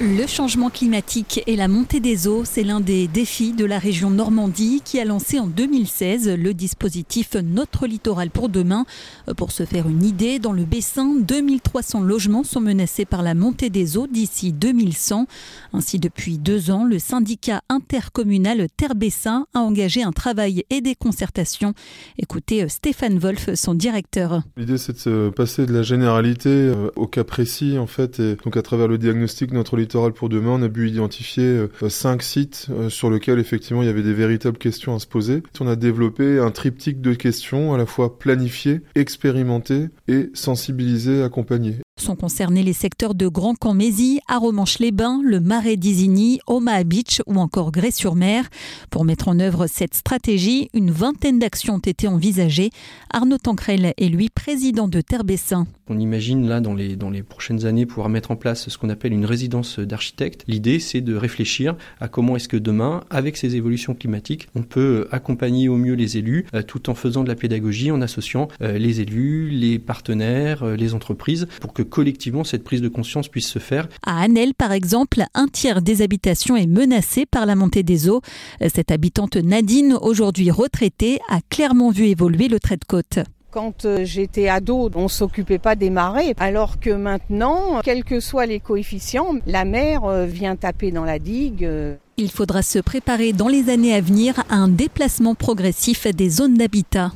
Le changement climatique et la montée des eaux, c'est l'un des défis de la région Normandie qui a lancé en 2016 le dispositif Notre littoral pour demain. Pour se faire une idée, dans le Bessin, 2300 logements sont menacés par la montée des eaux d'ici 2100. Ainsi, depuis deux ans, le syndicat intercommunal Terre-Bessin a engagé un travail et des concertations. Écoutez Stéphane Wolf, son directeur. L'idée, c'est de se passer de la généralité euh, au cas précis, en fait, et donc à travers le diagnostic Notre littoral pour demain, on a pu identifier euh, cinq sites euh, sur lesquels effectivement il y avait des véritables questions à se poser. On a développé un triptyque de questions à la fois planifiées, expérimentées et sensibilisées, accompagnées. Sont concernés les secteurs de Grand Camp-Mézy, Aromanche-les-Bains, le Marais d'Isigny, Omaha Beach ou encore Grès-sur-Mer. Pour mettre en œuvre cette stratégie, une vingtaine d'actions ont été envisagées. Arnaud Tancrel est lui président de Terre-Bessin. On imagine là dans les, dans les prochaines années pouvoir mettre en place ce qu'on appelle une résidence d'architecte. L'idée c'est de réfléchir à comment est-ce que demain, avec ces évolutions climatiques, on peut accompagner au mieux les élus euh, tout en faisant de la pédagogie, en associant euh, les élus, les partenaires, euh, les entreprises pour que collectivement cette prise de conscience puisse se faire. À Annelle, par exemple, un tiers des habitations est menacé par la montée des eaux. Cette habitante Nadine, aujourd'hui retraitée, a clairement vu évoluer le trait de côte. Quand euh, j'étais ado, on s'occupait pas des marées, alors que maintenant, quels que soient les coefficients, la mer euh, vient taper dans la digue. Euh. Il faudra se préparer dans les années à venir à un déplacement progressif des zones d'habitat.